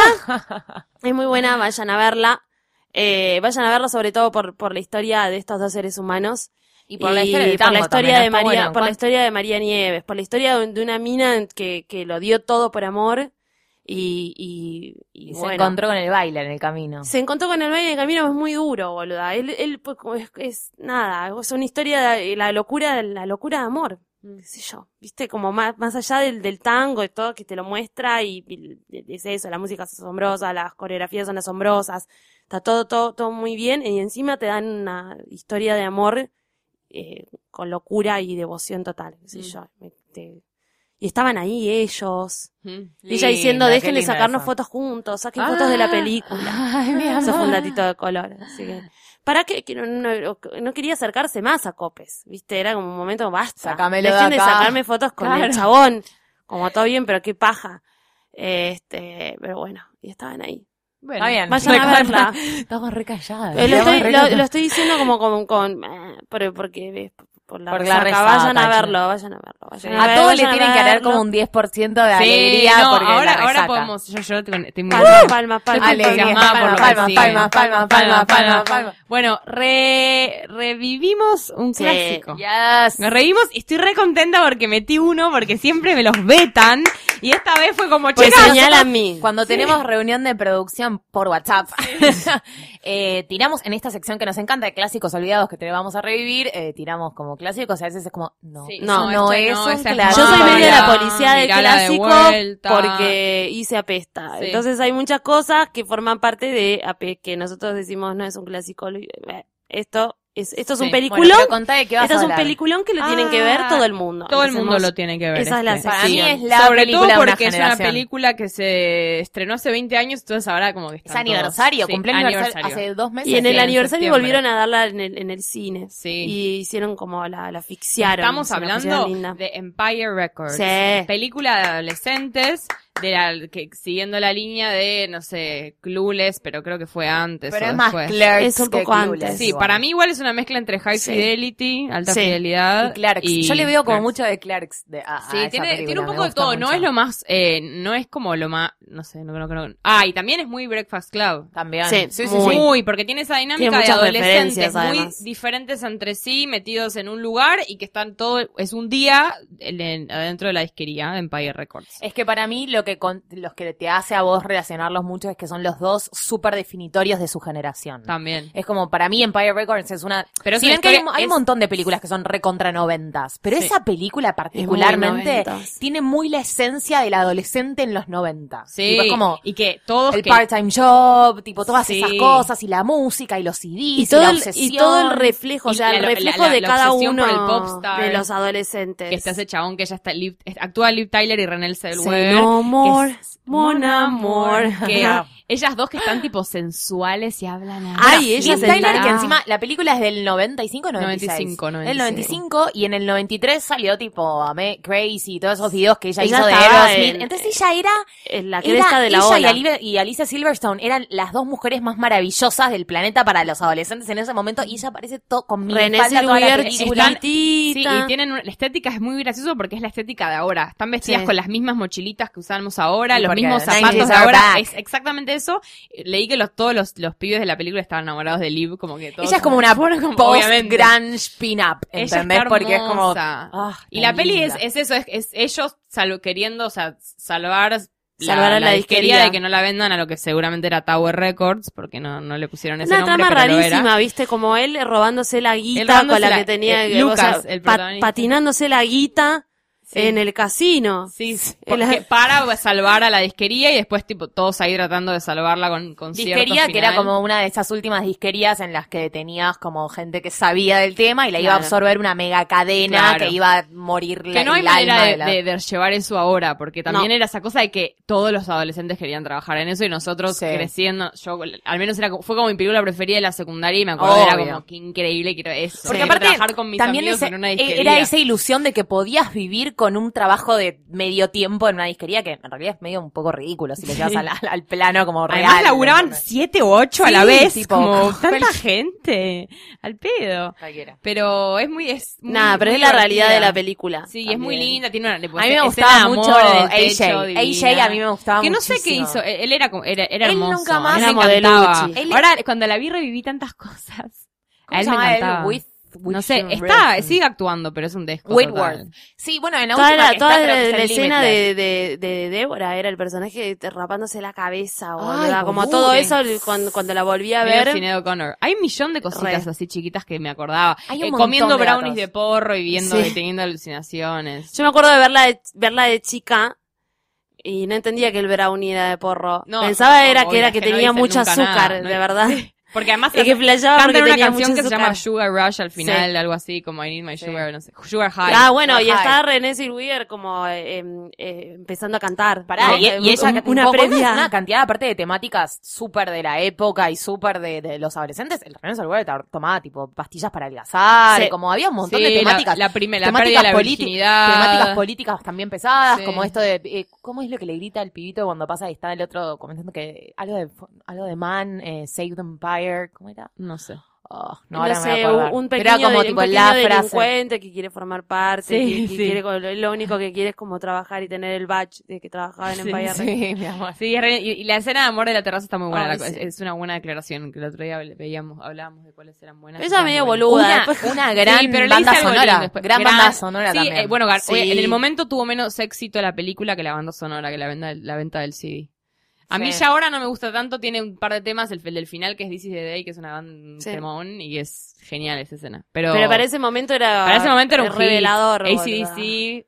es muy buena, vayan a verla. Eh, vayan a verla sobre todo por, por la historia de estos dos seres humanos. y por la historia por la historia de María, bueno. por la ¿Cuán- historia de María Nieves, por la historia de, de una mina que, que lo dio todo por amor Y, y, y Y se encontró con el baile en el camino. se encontró con el baile de camino, es muy duro, boluda. Él, él pues, es, es nada, es una historia de la locura, la locura de amor, qué sé yo, viste, como más, más allá del, del tango y todo que te lo muestra y, y es eso, la música es asombrosa, las coreografías son asombrosas, está todo, todo, todo muy bien y encima te dan una historia de amor eh, con locura y devoción total, qué sé Mm. yo. me- te- y estaban ahí ellos, Mm. y ella diciendo, lindo sacarnos eso. fotos juntos, saquen fotos de la Ah. película. Ay, mi Eso fue un datito de color. Así que. ¿Para qué? Que no, no, no quería acercarse más a Copes. ¿Viste? Era como un momento, basta. Sácamelo de Dejen de, acá. sacarme fotos con el Claro. chabón. Como todo bien, pero qué paja. Este, pero bueno, y estaban ahí. Bueno, Está bien. Vayan a verla. Estamos re calladas. Eh, lo, estoy, lo, estoy diciendo como, como con, eh, por- porque, por la Por la resaca. Vayan a verlo, vayan a verlo. Vayan A ver- todos le tienen que dar como un 10% de Sí, alegría no, porque ahora, la ahora podemos. Yo, yo tengo- estoy muy Palmas, palmas, palmas. Estoy Alegría, palmas, palmas, palmas, palmas, palmas, palmas. re, revivimos un Sí. clásico. Yes. Nos reímos y estoy re contenta porque metí uno, porque siempre me los vetan. Y esta vez fue como, Pues chicas, señala a mí. Cuando tenemos reunión de producción por WhatsApp, eh, tiramos en esta sección que nos encanta de clásicos olvidados que te vamos a revivir, eh, tiramos como clásicos a veces es como, no, Sí. eso No, no, este es no, un clásico. Yo soy medio mirá, la policía del de clásico vuelta. porque hice apesta. Sí. Entonces hay muchas cosas que forman parte de AP que nosotros decimos no es un clásico. eh, Esto es, esto es un peliculón. Bueno, pero contá de qué vas esto a es un peliculón que lo tienen que ver Ah, todo el mundo. todo el mundo lo tiene que ver. Esa es la este. Para mí es la Sobre película todo de una porque es una película que se estrenó hace 20 años, entonces ahora como que Es están aniversario, sí, cumple aniversario hace dos meses. Y en el Sí, aniversario volvieron a darla en el, en el cine. Sí. Y hicieron como la, la asfixiaron. Estamos hablando de Empire Records. Sí. Película de adolescentes, de la, que, siguiendo la línea de, no sé, Clueless, pero creo que fue antes Pero o es más después. Clerks Es un que poco Clueless, antes. Sí, igual. para mí igual es una mezcla entre High Sí. Fidelity, Alta Sí. Fidelidad Y Clerks. y Yo le veo como Clerks. mucho de Clerks. De, a- Sí, tiene, tiene un poco de todo, no es lo más, eh, no es como lo más, no sé, no creo que Ah, y también es muy Breakfast Club. También. Sí, sí, sí. muy. sí. Muy, porque tiene esa dinámica Tiene de adolescentes muy además. diferentes entre sí, metidos en un lugar y que están todo, es un día en- en- adentro de la disquería Empire Records. Es que para mí lo que con- los que te hace a vos relacionarlos mucho es que son los dos súper definitorios de su generación. También. Es como, para mí Empire Records es una... Pero si ven que hay, historia- hay es- un montón de películas que son recontra noventas, pero Sí. esa película particularmente tiene muy la esencia del adolescente en los noventas. Sí, Tipo, es como y que todos el que- part-time job, tipo todas Sí. esas cosas, y la música, y los CDs, Y y, todo, la el, y todo el reflejo, o sea, el la- reflejo la- de la cada uno por el popstar. de los adolescentes. que está ese chabón que ya está, actúa Liv Tyler y René Say Zellweger. no more, que es- mon amor. Que Ajá. Ellas dos que están tipo sensuales y hablan así. Ay, Liv ella se Tyler, que encima la película es del 95 o 96. 95, El 95 y en el 93 salió tipo Ame- Crazy y todos esos videos que ella, Ella hizo de Aerosmith. en- Entonces ella era, Es la era cresta de la ella ola. y, Alicia, y Alicia Silverstone eran las dos mujeres más maravillosas del planeta para los adolescentes en ese momento y ella aparece todo con mi René falda toda la película. Sí, chiquitita. y tienen una- la estética es muy gracioso porque es la estética de ahora. Están vestidas Sí. con las mismas mochilitas que usamos ahora, Sí, los mismos 90s zapatos de ahora. back. Es exactamente eso. Leí que los, todos los, los pibes de la película estaban enamorados de Liv, como que todos. Ella es como una como- post grunge pin-up, ¿entendés? Porque es como... ah, Y la peli es, es eso, es, es ellos sal- queriendo, o sea, salvar Salvar a la disquería. de que no la vendan a lo que seguramente era Tower Records, porque no, no le pusieron ese Una nombre, trama pero lo era. rarísima, viste, como él robándose la guita con la, la- que tenía, eh, o Lucas, sea, el pa- patinándose la guita Sí. en el casino. Sí, sí, porque para salvar a la disquería y después tipo todos ahí tratando de salvarla con, con disquería que era como una de esas últimas disquerías en las que tenías como gente que sabía del tema y la iba a Claro. absorber una mega cadena Claro. que iba a morir la, que no hay manera de, de la- de- de llevar eso ahora, porque también No. era esa cosa de que todos los adolescentes querían trabajar en eso y nosotros creciendo, yo al menos era fue como mi película preferida de la secundaria y me acuerdo era Obvio. como qué increíble quiero eso. Porque aparte trabajar con mis también amigos ese- en una disquería. era esa ilusión de que podías vivir con un trabajo de medio tiempo en una disquería que en realidad es medio un poco ridículo si lo llevas al, al- al plano como real. Además laburaban siete u ocho a la vez, tipo, como tanta gente, al pedo. Cualquiera. Pero es muy, es muy- Nada, pero muy es la realidad de la película. Sí, es muy linda, tiene una le A mí me gustaba mucho AJ. divina. AJ a mí me gustaba Que no sé qué hizo, él, él era como, era, era Él hermoso. nunca más- Era. Él- Ahora, cuando la vi reviví tantas cosas. ¿Cómo A él se me encantaba. With, No sé, está, sigue actuando, pero es un desco. Whitworth. total. Sí, bueno, en la Toda última la, que toda está, creo la, que escena de, de, de Débora era el personaje te- rapándose la cabeza, Ay, boluda. Como todo eso cuando, cuando la volví a ver. O'Connor. Hay un millón de cositas Re. así chiquitas que me acordaba. Hay un Eh, comiendo de brownies datos. de porro y viendo Sí. y teniendo alucinaciones. Yo me acuerdo de verla de, verla de chica y no entendía que el brownie era de porro. No, Pensaba era que era que que no tenía dicen mucho azúcar, nada, ¿no? de verdad. Porque además Y que flasheaba cantan porque una tenía canción que se llama Sugar Rush al final, Sí. algo así, como I Need My Sí. Sugar, no sé. Sugar High. Ah, bueno, y Ajá. está René Zellweger como eh, eh, empezando a cantar. Pará, ¿no? y, y ella Un- una previa. una cantidad aparte de temáticas súper de la época y súper de, de los adolescentes, el René Zellweger tomaba tipo pastillas para adelgazar, Sí. como había un montón de temáticas. La, primera, la temáticas pérdida de la políti- virginidad. temáticas políticas también pesadas, como esto de eh, ¿cómo es lo que le grita el pibito cuando pasa y está el otro comentando que algo de algo de man, eh, Save the Empire, ¿cómo era? No sé. Oh, No, no, ahora me voy a sé, un pequeño, era como de- tipo un la pequeño frase. delincuente que quiere formar parte, Sí, que, que sí. quiere, lo, único que quiere es como trabajar y tener el badge de que trabajaba en Sí, Empire Records. Sí, mi amor. Sí, y, y la escena de amor de la terraza está muy buena. Ay, la- sí. es, es una buena declaración que el otro día veíamos, hablábamos de cuáles eran buenas. Estaban medio boluda. Una, después- una gran Sí, pero banda sonora, gran, banda sonora sí, también. eh, bueno, Gar- Sí. oye, en el momento tuvo menos éxito la película que la banda sonora, que la venta, la venta del CD. A mí ya ahora no me gusta tanto, tiene un par de temas, el, el del final que es This is the Day, que es una Sí. temón y es genial esa escena. Pero, Pero para ese momento era, para ese momento era un revelador. ACDC.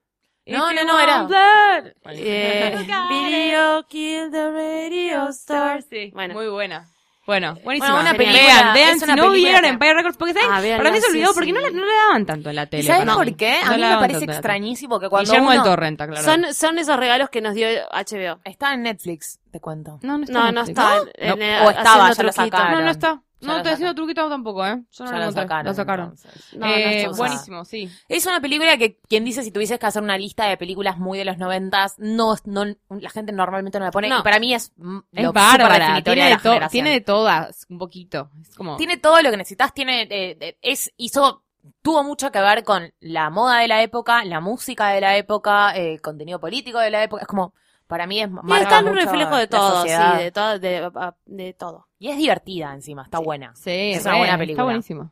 No, no, you no, era- blood. Eh, video kill the radio star. Sí, Bueno. muy buena. Bueno, buenísima. Bueno, una película- Vean, vean, si no vieron que- Empire Records, porque ¿sabes? Ah, véanla, para mí se sí, olvidó, sí. porque no la, no la daban tanto en la ¿Y tele. sabes por qué? A No mí me parece extrañísimo que cuando Guillermo del uno Torrenta, claro. Son, son esos regalos que nos dio HBO. está en Netflix, te cuento. No, no está. No, en no Netflix. está. No, en- en- O estaba, ya lo sacaron. No, no está. No, estoy haciendo sacaron. truquito tampoco, ¿eh? Yo no Ya lo sacaron. Lo sacaron. No, no Eh, usada. buenísimo, sí. Es una película que, quien dice si tuvieses que hacer una lista de películas muy de los noventas, no, no, la gente normalmente no la pone. No. Y para mí es, mm, Es lo bárbara. Tiene de la tiene de todas, un poquito. Es como... Tiene todo lo que necesitas, tiene, eh, eh, es, hizo, tuvo mucho que ver con la moda de la época, la música de la época, eh, el contenido político de la época, es como, para mí es marca está un reflejo de la todo, sociedad. sí, de todo, de, de todo. Y es divertida encima, está buena. Sí, Es una buena película. Está buenísimo.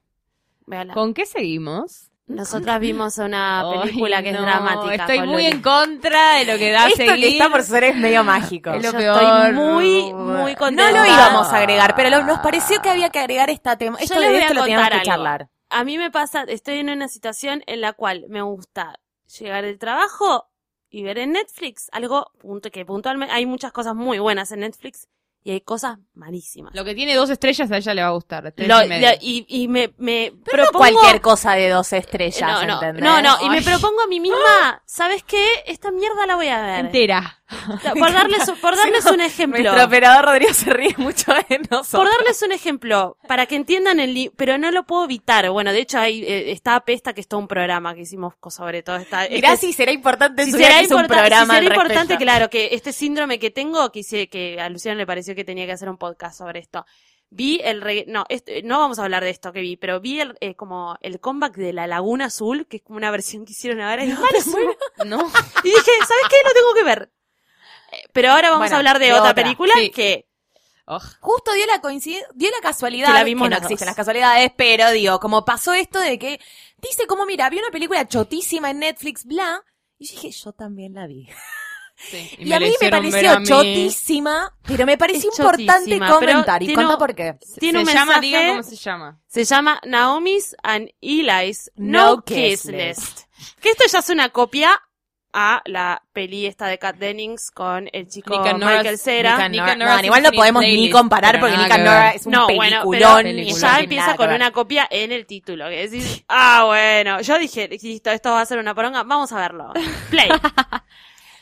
Véala. ¿Con qué seguimos? Nosotras vimos una Ay, película que no, es dramática. Estoy muy Luli. en contra de lo que da Esto seguir. que está por ser es medio mágico. Es lo Yo peor. estoy muy, muy No contenta. lo íbamos a agregar, pero lo- nos pareció que había que agregar esta tema. Yo Esto les a esto lo teníamos que charlar. A mí me pasa, estoy en una situación en la cual me gusta llegar del trabajo y ver en Netflix algo punto, que puntualmente hay muchas cosas muy buenas en Netflix y hay cosas malísimas. Lo que tiene dos estrellas a ella le va a gustar. tres Lo- y lo- y, y me, me Pero no propongo... cualquier cosa de dos estrellas, no, no, ¿entendés? no, no, y me propongo a mí misma, ¿sabes qué? Esta mierda la voy a ver. Entera. Por darles, por darles no, un ejemplo. Nuestro operador Rodrigo se ríe mucho de nosotros. Por darles un ejemplo, para que entiendan el pero no lo puedo evitar. Bueno, de hecho hay, eh, está Apesta, que es todo un programa que hicimos sobre todo esta. este- Mirá si será importante si será, un importa- si programa será importante, respecto. claro, que este síndrome que tengo, que, hice- que a Luciano le pareció que tenía que hacer un podcast sobre esto. Vi el regga- no, este- no vamos a hablar de esto que vi, pero vi el, eh, como el comeback de La Laguna Azul, que es como una versión que hicieron ahora. y es malísimo. No. Y dije, ¿sabes qué? Lo tengo que ver. Pero ahora vamos Bueno, a hablar de, de otra, otra. película Sí. que. Justo dio la coincidencia, dio la casualidad, Que la vimos no existen las casualidades, pero digo, como pasó esto de que, dice como, mira, vi una película chotísima en Netflix, bla, y yo dije, yo también la vi. Sí, Y, a mí me pareció a mí. chotísima, pero me pareció Es importante comentar, y un- por qué. tiene se un llama, mensaje- digan cómo se llama. Se llama Naomi's and Eli's No, No Kiss Kiss List. Que esto ya es una copia a la peli esta de Kat Dennings con el chico Nick and Nora's- Michael Cera. Nick and Nick Nora- and Nora's no, igual no podemos ni comparar porque Nick. Nora es un no, bueno, peliculón. pero y ya empieza con una copia en el título. Que decís, ah, bueno, yo dije, listo, esto va a ser una poronga, vamos a verlo. Play.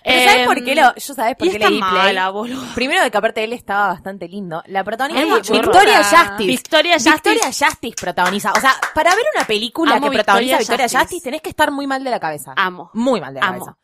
Pero ¿sabes Em, por qué lo, yo sabes por y qué play? mala, boludo. Primero de que aparte él estaba bastante lindo. La protagonista es. Victoria Justice. Victoria Justice. Victoria Justice protagoniza. O sea, para ver una película Amo que protagoniza Victoria Victoria Justice. Justice. tenés que estar muy mal de la cabeza. Amo. Muy mal de la Amo. cabeza.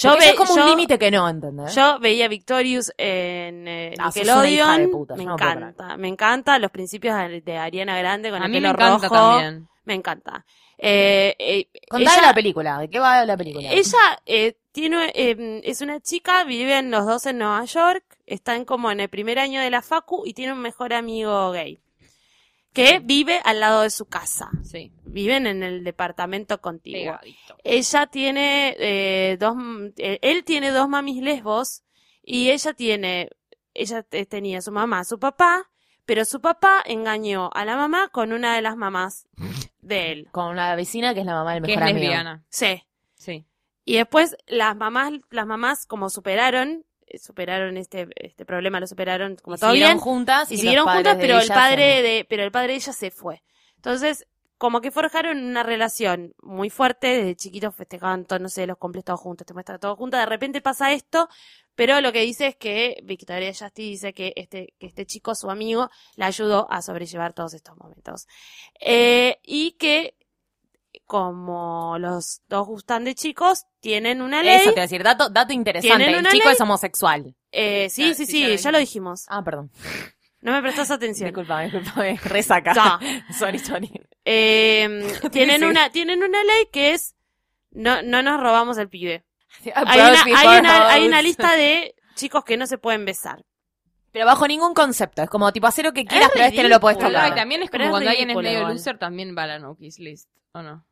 Yo, ve- eso es como yo- un límite que no, ¿entendés? Yo veía Victorious en eh, Ah, Nickelodeon. puta, me no encanta, me encanta los principios de, de Ariana Grande con A el mí me encanta rojo. también. Me encanta. Eh, eh, ella, la película. ¿De qué va la película? ella eh, tiene, eh, es una chica, viven los dos en Nueva York, están como en el primer año de la facu y tiene un mejor amigo gay. Que vive al lado de su casa. Sí. Viven en el departamento contiguo. Pegadito. Ella tiene eh, dos, eh, él tiene dos mamis lesbos y ella tiene, ella te- tenía su mamá, su papá, pero su papá engañó a la mamá con una de las mamás de él. Con una vecina que es la mamá del Que es mejor amigo. lesbiana. Sí. Sí. Y después las mamás, las mamás como superaron, superaron este, este problema, lo superaron como Y todo siguieron bien. juntas y siguieron juntas, pero el padre de, pero el padre de ella se fue. Entonces, como que forjaron una relación muy fuerte, desde chiquitos festejaban todos, no sé, los cumples todos juntos, te muestran todos juntos, de repente pasa esto, pero lo que dice es que Victoria Justice dice que este, que este chico, su amigo, la ayudó a sobrellevar todos estos momentos. Eh, y que, como los dos gustan de chicos, tienen una ley. Eso te iba a decir, dato, dato interesante. Tienen El chico ley. es homosexual. Eh, sí, Ah, sí, sí, sí, ya lo ya lo dijimos. Ah, perdón. No me prestas atención. Disculpame, disculpame. Resaca. Ya. sorry, sorry. Eh, tienen una, tienen una ley que es no, no nos robamos el pibe. Hay una, hay una, hay una lista de chicos que no se pueden besar. Pero bajo ningún concepto. Es como, tipo, hacer lo que quieras, Es pero este no lo puedes. No, tocar. y también es Pero como es cuando alguien es medio igual. loser, también va a la no kiss list, ¿o no?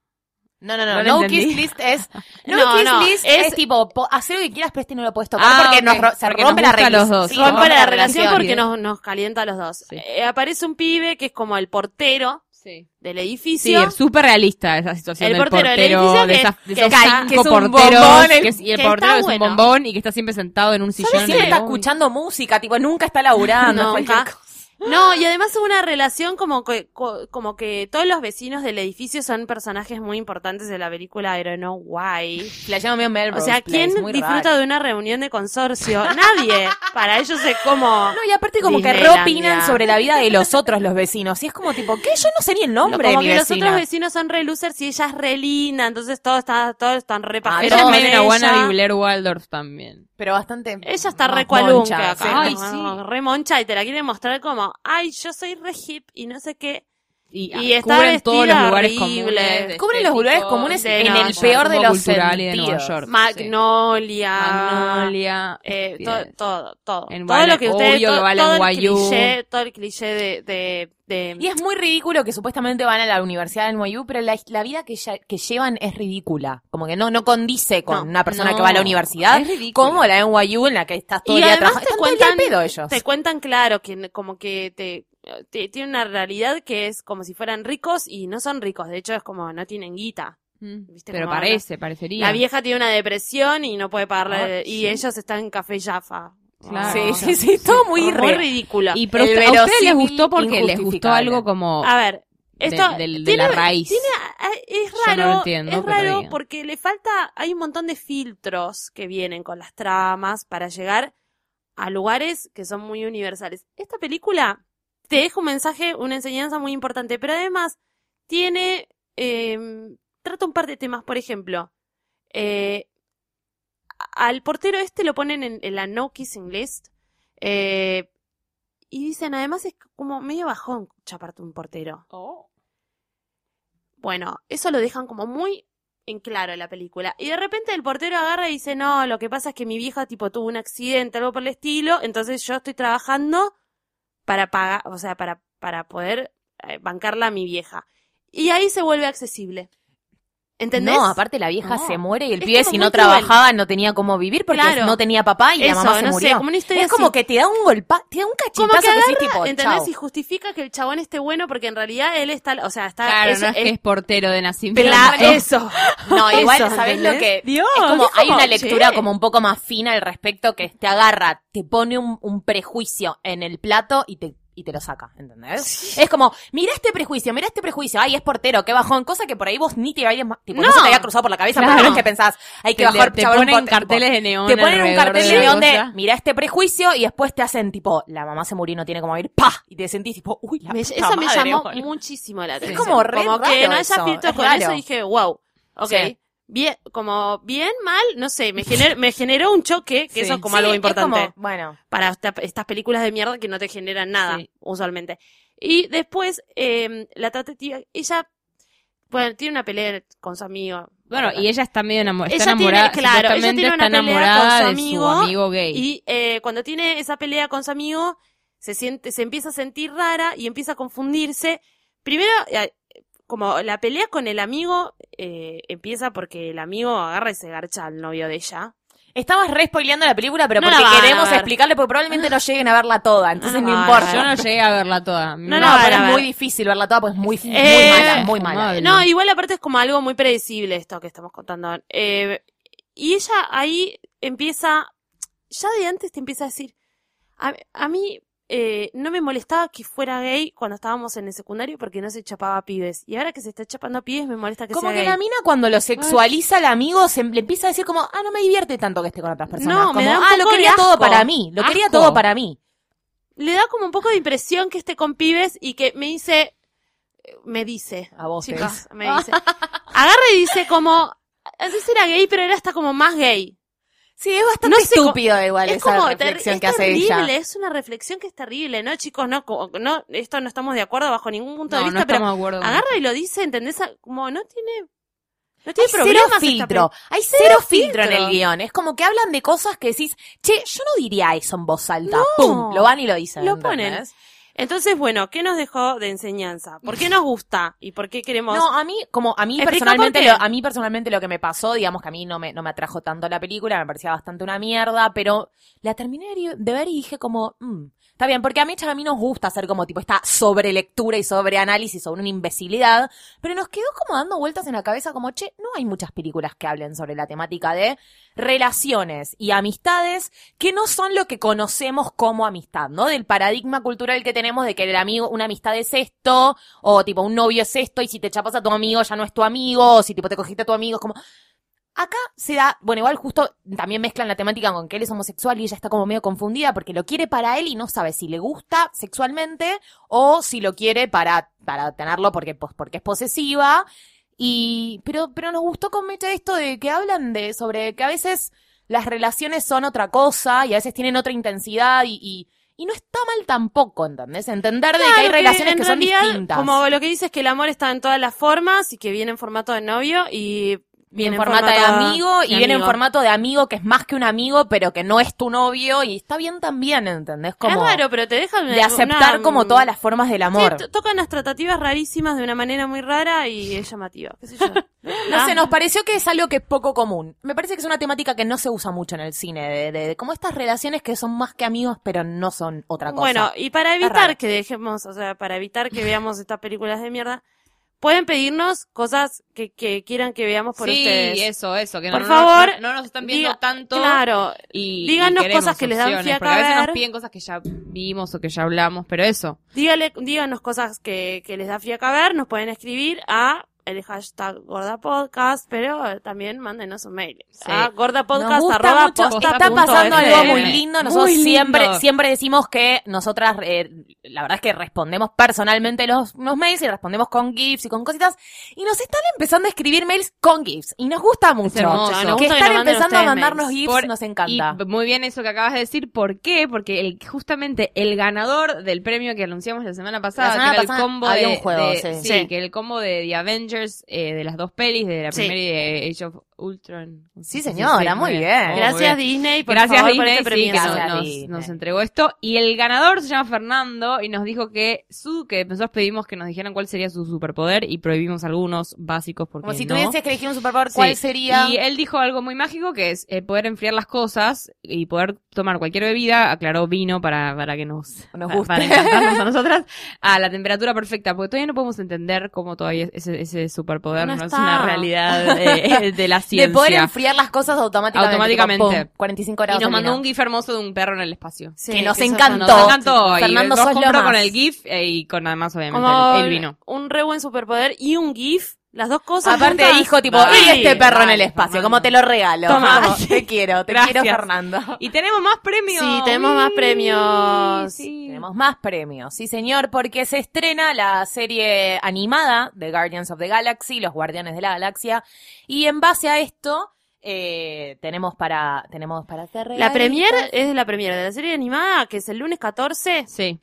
No, no, no. No No, kiss list es. No, No, kiss no, list es, es- tipo, po- hacer lo que quieras, pero este no lo puedes tocar Ah, porque ok, nos ro- se porque rompe nos la relación. los dos. Sí, Rompe la relación porque relación. nos, nos calienta a los dos. Sí. Eh, aparece un pibe que es como el portero Sí. del Sí, edificio. es súper realista esa situación El del portero portero, del edificio de, que- esas, de que esos cinco que es un porteros, bombón, el- que es- y el que portero es un bueno. bombón y que está siempre sentado en un sillón. Siempre de- está escuchando música, tipo, nunca está laburando. No, y además es una relación como que, co- como que todos los vecinos del edificio son personajes muy importantes de la película I don't know why. Medio Melrose O sea, Place, ¿quién muy disfruta raro. de una reunión de consorcio? Nadie. Para ellos es como... No, y aparte como que Disneylandia. reopinan sobre la vida de los otros, los vecinos. Y es como tipo, ¿qué? Yo no sé ni el nombre como de mi que los otros vecinos son re losers y ella es re linda, entonces todos están, todos están re Ah, Ella es medio una ella. wannabe Blair Waldorf también. Pero bastante... Ella está re cualunca moncha, acá. sí. Ay, sí. Re moncha y te la quiere mostrar como, ay, yo soy re hip y no sé qué. Y, Y está cubren todos los lugares horrible. comunes. de Cubren los lugares comunes de en el peor de los de sentidos. York. Magnolia. Magnolia. Eh, todo, todo, todo. En todo lo que ustedes, que todo, el cliché, todo el cliché de, de, de- Y es muy ridículo que supuestamente van a la Universidad del NYU, pero la, la vida que, ya- que llevan es ridícula. Como que no, no condice con No, una persona no, que va a la universidad. es ridículo. Como la NYU en la que estás todo y el día trabajando. te cuentan, al pedo ellos. te cuentan claro que como que te- tiene una realidad que es como si fueran ricos y no son ricos, de hecho es como no tienen guita. Mm, ¿Viste Pero parece, parecería. La vieja tiene una depresión y no puede pagarle Ah, y sí. ellos están en Café Jaffa. Claro. Sí, sí, sí, todo muy, ridículo. Y pero a ustedes les gustó porque les gustó algo como A ver, esto de, tiene- la raíz. tiene- ah, es Yo no raro, lo entiendo, es raro porque le falta, hay un montón de filtros que vienen con las tramas para llegar a lugares que son muy universales. Esta película te deja un mensaje, una enseñanza muy importante, pero además tiene, eh, trata un par de temas, por ejemplo, eh, al portero este lo ponen en, en la no kissing list, eh, y dicen, además es como medio bajón chaparte un portero. Bueno, eso lo dejan como muy en claro en la película. Y de repente el portero agarra y dice, no, lo que pasa es que mi vieja tipo tuvo un accidente, algo por el estilo, entonces yo estoy trabajando para pagar, o sea, para, para poder eh, bancarla a mi vieja. Y ahí se vuelve accesible. ¿Entendés? No, aparte la vieja No. se muere y el Es pibe si no cruel. trabajaba no tenía cómo vivir porque Claro. no tenía papá y la mamá se no murió. sé, como una historia es como que te da un golpa, te da un cachetazo Como que que decís, agarra, tipo, ¿entendés? chau. Y justifica que el chabón esté bueno porque en realidad él está, o sea, está... Claro, es- no es que él- es portero de nacimiento. Claro, eso. No, igual, Eso, ¿sabés lo que? Dios, es como, es hay una lectura che. como un poco más fina al respecto que te agarra, te pone un, un prejuicio en el plato y te, y te lo saca, ¿entendés? Es como, mira este prejuicio, mira este prejuicio, ay, es portero, qué bajón, cosa que por ahí vos ni te habías, tipo, no, No. se te había cruzado por la cabeza, Claro. pero no es que pensás, hay que Te- bajar, te chaval, un ponen carteles de neón Te ponen un cartel de de neón de, cosa. mira este prejuicio y después te hacen tipo, la mamá se murió y no tiene cómo ir, pa, y te sentís tipo, uy, la Me- puta eso me llamó boludo. muchísimo la Es atención. como re que raro no haya filtro es con eso dije, wow, ok. Sí. Bien, como bien, mal, no sé, me, gener- me generó un choque, que Sí. eso es como Sí, algo importante como, bueno, para esta- estas películas de mierda que no te generan nada, Sí. usualmente. Y después, eh, la tratativa, ella, bueno, tiene una pelea con su amigo. Bueno, y ella está medio enamorada. Está Ella tiene- enamorada. claro, ella tiene una está pelea enamorada con su de amigo su amigo gay. Y eh, cuando tiene esa pelea con su amigo, se siente, se empieza a sentir rara y empieza a confundirse. Primero, eh, como la pelea con el amigo eh, empieza porque el amigo agarra y se garcha al novio de ella. Estamos re spoileando la película, pero No la porque van a queremos ver. explicarle, porque probablemente no lleguen a verla toda, entonces No no, la van a importa. Yo no llegué a verla toda. No, No, la van pero a es ver. muy difícil verla toda, pues es muy, muy Eh, mala, muy mala. No, igual aparte es como algo muy predecible esto que estamos contando. Eh, y ella ahí empieza, ya de antes te empieza a decir, a, a mí eh, no me molestaba que fuera gay cuando estábamos en el secundario porque no se chapaba a pibes. Y ahora que se está chapando a pibes me molesta que Como sea que gay. la mina cuando lo sexualiza al amigo se le empieza a decir como, ah, no me divierte tanto que esté con otras personas. No, me da un ah, lo de quería todo para mí, lo quería todo para mí. Le da como un poco de impresión que esté con pibes y que me dice, me dice, A vos, chicas, me dice, agarra y dice como, antes era gay pero ahora está como más gay. Sí, es bastante No sé, estúpido igual es esa como reflexión ter- que es hace terrible, ella. es una reflexión que es terrible, ¿no, chicos? No, no, esto no estamos de acuerdo bajo ningún punto No, de no vista, pero de acuerdo. agarra y lo dice, ¿entendés? Como no tiene, no Hay tiene cero problemas. esta filtro, hay cero, Cero filtro en el guion. Es como que hablan de cosas que decís, che, yo no diría eso en voz alta. No. Pum, lo van y lo dicen. Lo ¿entendés? ponen. Entonces, bueno, ¿qué nos dejó de enseñanza? ¿Por qué nos gusta? ¿Y por qué queremos? No, a mí, como a mí personalmente, lo, a mí personalmente lo que me pasó, digamos que a mí no me, no me atrajo tanto la película, me parecía bastante una mierda, pero la terminé de ver y dije como, mm, está bien, porque a mí, a mí nos gusta hacer como tipo esta sobrelectura y sobreanálisis sobre una imbecilidad, pero nos quedó como dando vueltas en la cabeza como, che, no hay muchas películas que hablen sobre la temática de relaciones y amistades que no son lo que conocemos como amistad, ¿no? Del paradigma cultural que tenemos de que el amigo, una amistad es esto, o tipo un novio es esto, y si te chapas a tu amigo ya no es tu amigo, o si tipo te cogiste a tu amigo, es como... Acá se da, bueno, igual justo también mezclan la temática con que él es homosexual y ella está como medio confundida porque lo quiere para él y no sabe si le gusta sexualmente o si lo quiere para, para tenerlo porque, pues, porque es posesiva. Y, pero, pero nos gustó con Mecha esto de que hablan de, sobre que a veces las relaciones son otra cosa y a veces tienen otra intensidad y, y, y no está mal tampoco, ¿entendés? Entender de que hay relaciones que, son realidad, distintas. Como lo que dice es que el amor está en todas las formas y que viene en formato de novio y Viene en formato de amigo y viene en formato de amigo que es más que un amigo, pero que no es tu novio y está bien también, ¿entendés? Como es raro, pero te deja una- de aceptar una- como todas las formas del amor. Sí, tocan las tratativas rarísimas de una manera muy rara y es llamativa. ¿Qué sé yo? No sé, nos pareció que es algo que es poco común. Me parece que es una temática que no se usa mucho en el cine, de, de- de como estas relaciones que son más que amigos, pero no son otra cosa. Bueno, y para evitar que dejemos, o sea, para evitar que veamos estas películas de mierda, pueden pedirnos cosas que, que quieran que veamos por sí, ustedes. eso, eso. Que Por no, favor, no, no nos están viendo Diga- tanto. Claro, Y, díganos y cosas que les dan fiaca Porque a veces ver. nos piden cosas que ya vimos o que ya hablamos, pero eso. dígale, díganos cosas que, que les da fiaca ver, nos pueden escribir a el hashtag gordapodcast, pero también mándenos un mail. Sí. A mucho. posta Está pasando algo muy lindo. Nosotros Muy lindo. siempre, siempre decimos que nosotras, eh, la verdad es que respondemos personalmente los, los mails y respondemos con GIFs y con cositas. Y nos están empezando a escribir mails con GIFs. Y nos gusta mucho. hermoso. Nos que gusta que están empezando a mandarnos mails. GIFs Por- nos encanta. Y muy bien eso que acabas de decir. ¿Por qué? Porque el, justamente el ganador del premio que anunciamos la semana pasada, La semana que era pasada el combo había de, un juego, de- sí. sí, Sí. que el combo de The Avengers, eh, de las dos pelis, de la Sí. primera y de Age of Ultron. Sí, señora, muy bien. Muy Gracias bien. Disney, por Gracias favor, Disney, por este sí, nos, Gracias, nos- Disney. nos entregó esto. Y el ganador se llama Fernando y nos dijo que su, que nosotros pedimos que nos dijeran cuál sería su superpoder y prohibimos algunos básicos porque Como si no. tuvieses que elegir un superpoder, ¿cuál Sí. sería? Y él dijo algo muy mágico que es eh, poder enfriar las cosas y poder tomar cualquier bebida, aclaró vino para, para que nos, Nos guste. para encantarnos a nosotras, a la temperatura perfecta, porque todavía no podemos entender cómo todavía ese, ese superpoder No no, es una realidad de, de la ciencia. De poder enfriar las cosas automáticamente. Automáticamente. tipo, pum, 45 y grados. nos de mandó un gif hermoso de un perro en el espacio. Sí, que nos encantó. Nos encantó. Fernando, y nos compró con el GIF eh, y con además, obviamente, Como el, el vino. un re buen superpoder y un GIF, las dos cosas. Aparte juntas. dijo tipo, y este perro en el espacio, como te lo regalo. Toma. Te quiero, te Gracias. quiero Fernando. Y tenemos más premios. Sí, tenemos más premios. sí. Tenemos más premios, sí señor, porque se estrena la serie animada de Guardians of the Galaxy, Los Guardianes de la Galaxia, y en base a esto eh, tenemos para tenemos para hacer La premier es la premier de la serie animada, que es el lunes 14 Sí.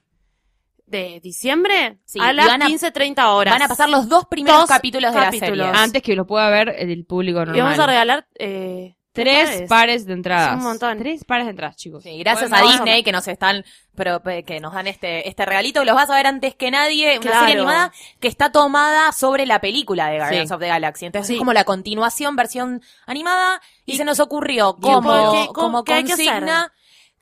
De diciembre Sí, a las van a- 15.30 horas. Van a pasar los dos primeros Dos capítulos de capítulos. la serie. Antes que lo pueda ver el público normal. Y vamos a regalar eh, Tres pares. pares de entradas. Es un montón. Tres pares de entradas, chicos. Sí, gracias a Disney que nos están, pero pe- que nos dan este, este regalito, los vas a ver antes que nadie, una Claro. serie animada que está tomada sobre la película de Guardians Sí. of the Galaxy. Entonces Sí. es como la continuación, versión animada, y, se nos ocurrió ¿Y como, como ¿Qué hay que consigna.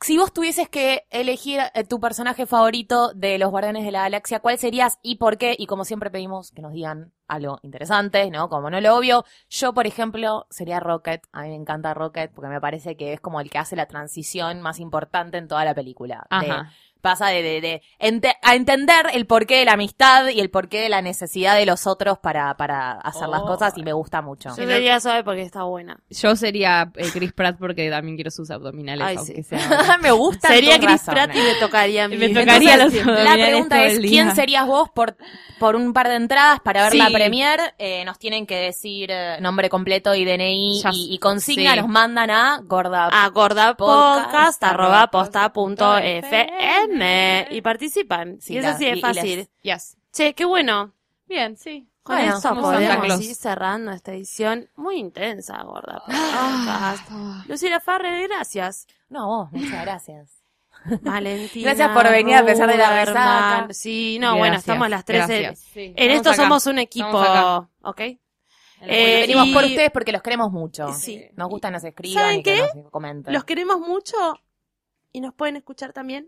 Si vos tuvieses que elegir eh, tu personaje favorito de los Guardianes de la Galaxia, ¿cuál serías y por qué? Y como siempre pedimos que nos digan algo interesante, ¿no? Como no lo obvio. Yo, por ejemplo, sería Rocket. A mí me encanta Rocket porque me parece que es como el que hace la transición más importante en toda la película. Ajá. Pasa de, de, de ente- a entender el porqué de la amistad y el porqué de la necesidad de los otros para, para hacer las Oh. cosas y me gusta mucho. Yo sería suave porque está buena. Yo sería eh, Chris Pratt porque también quiero sus abdominales, Ay, aunque sí. sea. me gusta. Sería Chris razones. Pratt y me tocaría a mí. Me tocaría Entonces, los- La pregunta es. ¿quién serías vos por, por un par de entradas para ver Sí. la premier? Eh, nos tienen que decir eh, nombre completo y DNI Ya y, y consigna, sí. nos mandan a gorda. a gordapodcast Podcast, arroba arroba posta punto posta y participan. Sí, y eso la- sí y- es y fácil. les- Yes. Che, qué bueno. Bien, sí. Con Bueno, Santa podemos ir cerrando esta edición muy intensa, gorda. Ah. Podcast. Lucila Farre, gracias. No, vos, muchas gracias. Valentina. Gracias por venir a pesar de la resaca. Sí, no, bueno, estamos las tres. En, gracias. Sí, en esto acá. somos un equipo. ¿ok? Eh, Eh, venimos y- por ustedes porque los queremos mucho. Sí. Nos gustan, nos escriban ¿Saben y que qué? nos comenten. Los queremos mucho y nos pueden escuchar también